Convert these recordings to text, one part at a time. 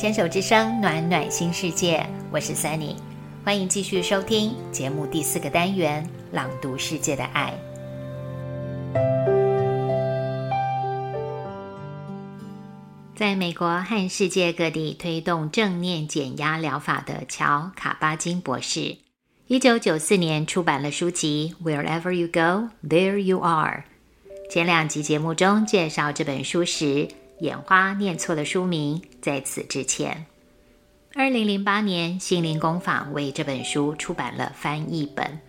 牵手之声，暖暖新世界，我是 Sunny，欢迎继续收听节目第四个单元《朗读世界的爱》。在美国和世界各地推动正念减压疗法的乔卡巴金博士，一九九四年出版了书籍《Wherever You Go, There You Are》。前两集节目中介绍这本书时，眼花念错了书名，在此之前。二零零八年，心灵工坊为这本书出版了翻译本，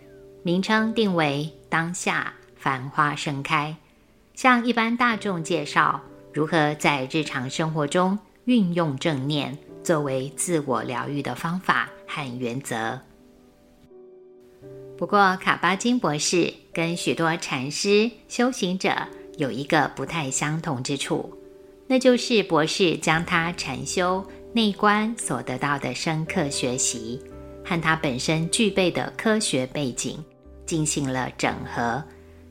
名称定为《当下繁花盛开》，向一般大众介绍。如何在日常生活中运用正念作为自我疗愈的方法和原则？不过，卡巴金博士跟许多禅师、修行者有一个不太相同之处，那就是博士将他禅修内观所得到的深刻学习和他本身具备的科学背景进行了整合，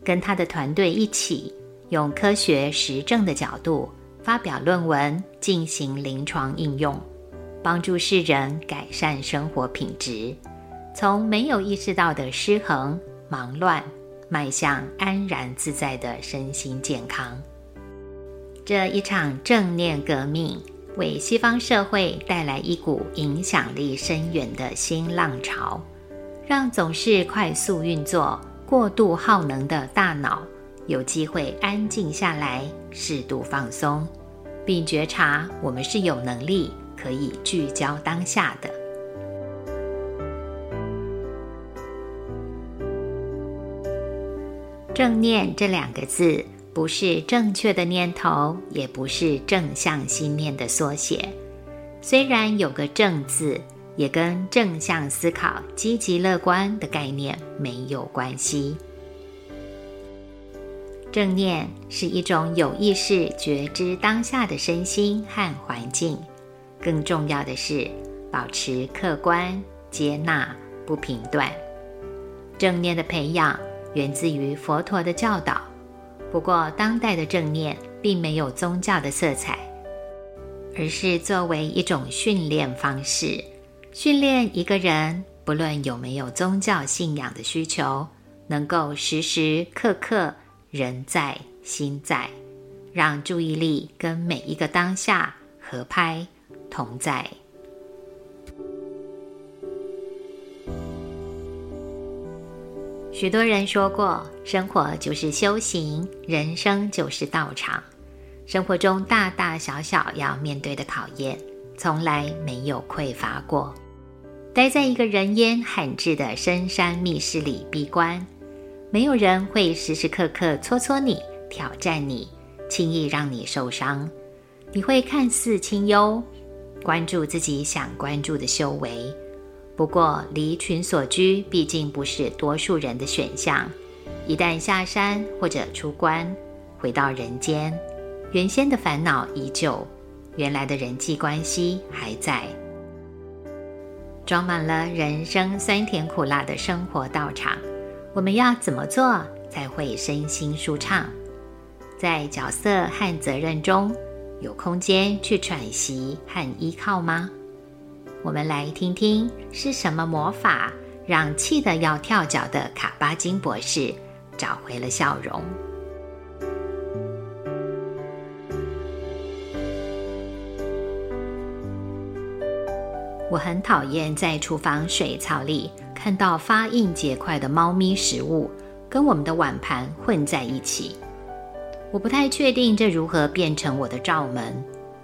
跟他的团队一起。用科学实证的角度发表论文，进行临床应用，帮助世人改善生活品质，从没有意识到的失衡、忙乱，迈向安然自在的身心健康。这一场正念革命，为西方社会带来一股影响力深远的新浪潮，让总是快速运作、过度耗能的大脑。有机会安静下来，适度放松，并觉察我们是有能力可以聚焦当下的。正念这两个字，不是正确的念头，也不是正向心念的缩写。虽然有个“正”字，也跟正向思考、积极乐观的概念没有关系。正念是一种有意识觉知当下的身心和环境，更重要的是保持客观、接纳、不评断。正念的培养源自于佛陀的教导，不过当代的正念并没有宗教的色彩，而是作为一种训练方式，训练一个人不论有没有宗教信仰的需求，能够时时刻刻。人在心在，让注意力跟每一个当下合拍同在。许多人说过，生活就是修行，人生就是道场。生活中大大小小要面对的考验，从来没有匮乏过。待在一个人烟罕至的深山密室里闭关。没有人会时时刻刻戳戳你、挑战你、轻易让你受伤。你会看似清幽，关注自己想关注的修为。不过离群所居毕竟不是多数人的选项。一旦下山或者出关，回到人间，原先的烦恼依旧，原来的人际关系还在，装满了人生酸甜苦辣的生活道场。我们要怎么做才会身心舒畅？在角色和责任中有空间去喘息和依靠吗？我们来听听是什么魔法让气得要跳脚的卡巴金博士找回了笑容。我很讨厌在厨房水槽里。看到发硬结块的猫咪食物跟我们的碗盘混在一起，我不太确定这如何变成我的罩门，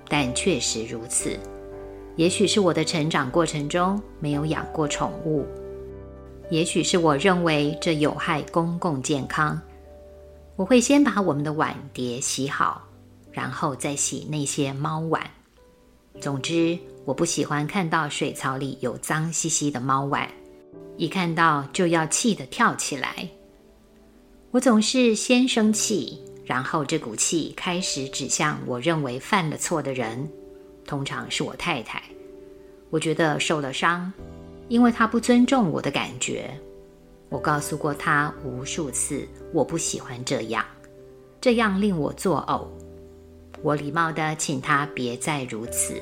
但确实如此。也许是我的成长过程中没有养过宠物，也许是我认为这有害公共健康。我会先把我们的碗碟洗好，然后再洗那些猫碗。总之，我不喜欢看到水槽里有脏兮兮的猫碗。一看到就要气得跳起来，我总是先生气，然后这股气开始指向我认为犯了错的人，通常是我太太。我觉得受了伤，因为她不尊重我的感觉。我告诉过她无数次，我不喜欢这样，这样令我作呕。我礼貌地请她别再如此。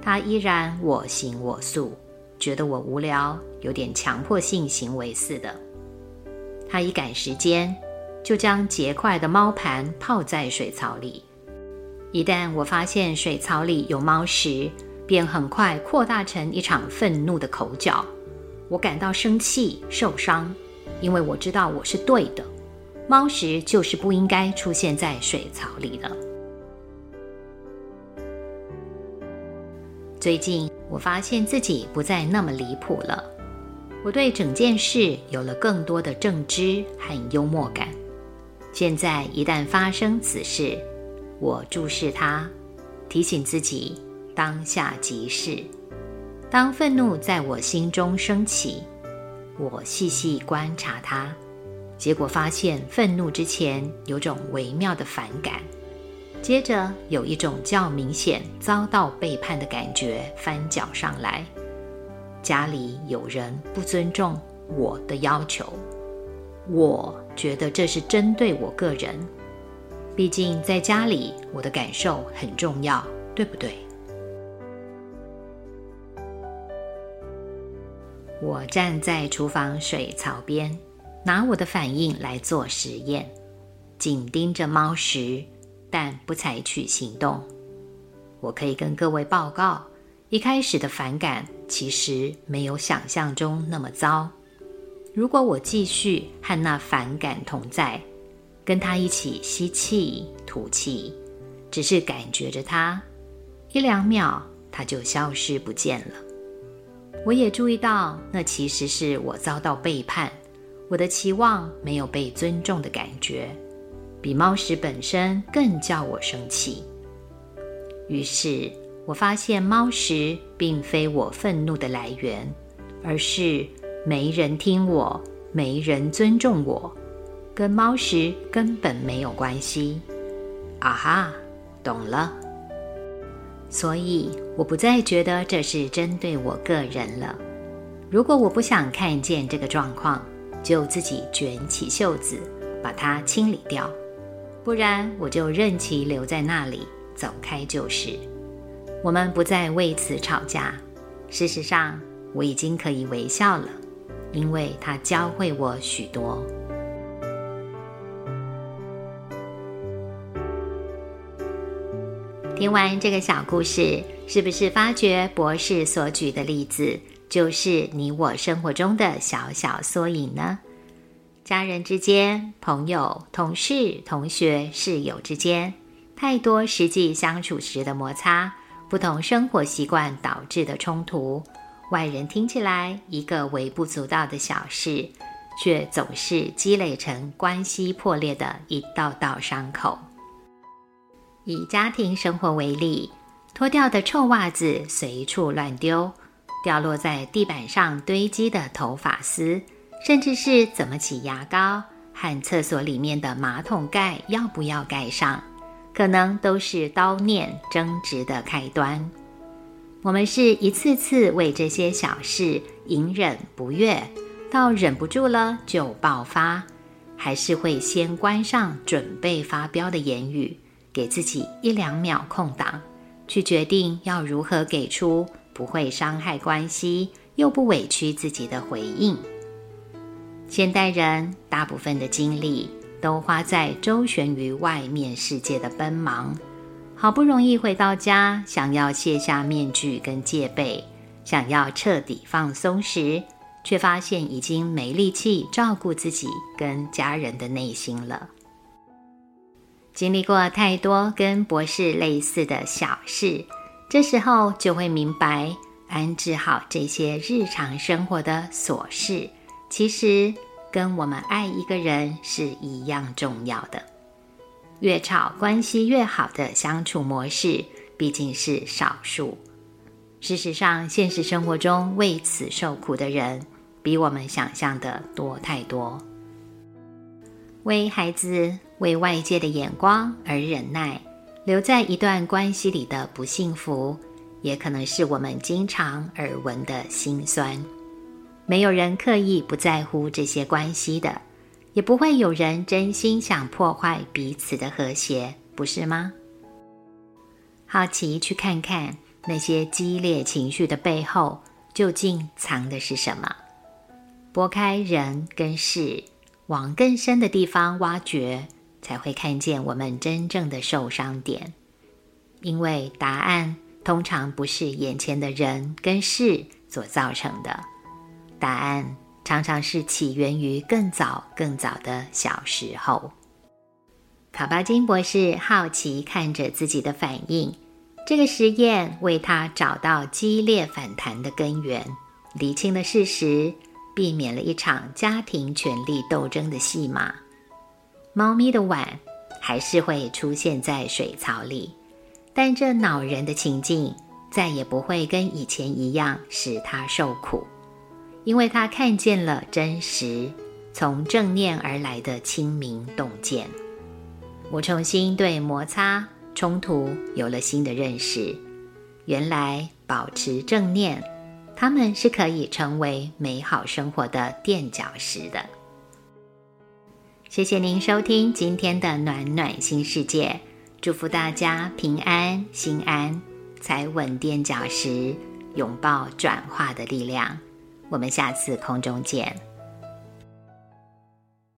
他依然我行我素，觉得我无聊，有点强迫性行为似的。他一赶时间，就将结块的猫盘泡在水槽里。一旦我发现水槽里有猫时，便很快扩大成一场愤怒的口角。我感到生气、受伤，因为我知道我是对的，猫食就是不应该出现在水槽里的。最近我发现自己不再那么离谱了，我对整件事有了更多的正知和幽默感。现在一旦发生此事，我注视它，提醒自己当下即是。当愤怒在我心中升起，我细细观察它，结果发现愤怒之前有种微妙的反感，接着有一种较明显遭到背叛的感觉翻搅上来。家里有人不尊重我的要求，我觉得这是针对我个人，毕竟在家里我的感受很重要，对不对？我站在厨房水槽边，拿我的反应来做实验，紧盯着猫食，但不采取行动。我可以跟各位报告，一开始的反感其实没有想象中那么糟。如果我继续和那反感同在，跟它一起吸气、吐气，只是感觉着它，一两秒它就消失不见了。我也注意到，那其实是我遭到背叛，我的期望没有被尊重的感觉，比猫屎本身更叫我生气。于是我发现，猫屎并非我愤怒的来源，而是没人听我，没人尊重我，跟猫食根本没有关系。啊哈，懂了。所以，我不再觉得这是针对我个人了。如果我不想看见这个状况，就自己卷起袖子，把它清理掉；不然，我就任其留在那里，走开就是。我们不再为此吵架。事实上，我已经可以微笑了，因为它教会我许多。听完这个小故事，是不是发觉博士所举的例子就是你我生活中的小小缩影呢？家人之间、朋友、同事、同学、室友之间，太多实际相处时的摩擦，不同生活习惯导致的冲突，外人听起来一个微不足道的小事，却总是积累成关系破裂的一道道伤口。以家庭生活为例，脱掉的臭袜子随处乱丢，掉落在地板上堆积的头发丝，甚至是怎么挤牙膏和厕所里面的马桶盖要不要盖上，可能都是刀念争执的开端。我们是一次次为这些小事隐忍不悦，到忍不住了就爆发，还是会先关上准备发飙的言语？给自己一两秒空档，去决定要如何给出不会伤害关系又不委屈自己的回应。现代人大部分的精力都花在周旋于外面世界的奔忙，好不容易回到家，想要卸下面具跟戒备，想要彻底放松时，却发现已经没力气照顾自己跟家人的内心了。经历过太多跟博士类似的小事，这时候就会明白，安置好这些日常生活的琐事，其实跟我们爱一个人是一样重要的。越吵关系越好的相处模式，毕竟是少数。事实上，现实生活中为此受苦的人，比我们想象的多太多。为孩子。为外界的眼光而忍耐，留在一段关系里的不幸福，也可能是我们经常耳闻的心酸。没有人刻意不在乎这些关系的，也不会有人真心想破坏彼此的和谐，不是吗？好奇去看看那些激烈情绪的背后究竟藏的是什么。拨开人跟事，往更深的地方挖掘，才会看见我们真正的受伤点。因为答案通常不是眼前的人跟事所造成的，答案常常是起源于更早更早的小时候。卡巴金博士好奇看着自己的反应，这个实验为他找到激烈反弹的根源，厘清了事实，避免了一场家庭权力斗争的戏码。猫咪的碗还是会出现在水槽里，但这恼人的情境再也不会跟以前一样使它受苦，因为它看见了真实从正念而来的清明洞见。我重新对摩擦冲突有了新的认识。原来保持正念，他们是可以成为美好生活的垫脚石的。谢谢您收听今天的暖暖新世界，祝福大家平安心安，踩稳垫脚石，拥抱转化的力量。我们下次空中见。